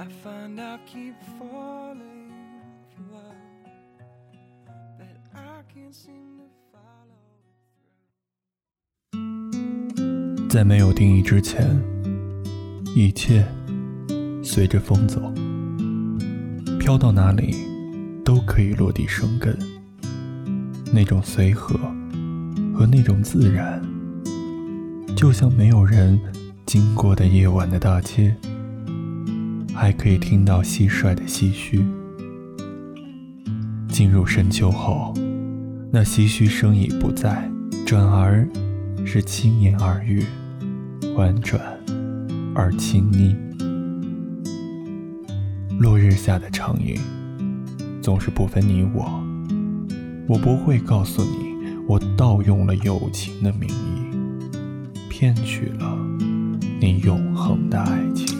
I find I keep falling for love that I can't seem to follow it through. 在没有定义之前，一切随着风走，飘到哪里都可以落地生根。那种随和和那种自然，就像没有人经过的夜晚的大街，还可以听到蟋蟀的唏嘘。进入深秋后，那唏嘘声已不在，转而是轻言耳语，婉转而亲昵。落日下的长影。总是不分你我，我不会告诉你，我盗用了友情的名义，骗取了你永恒的爱情。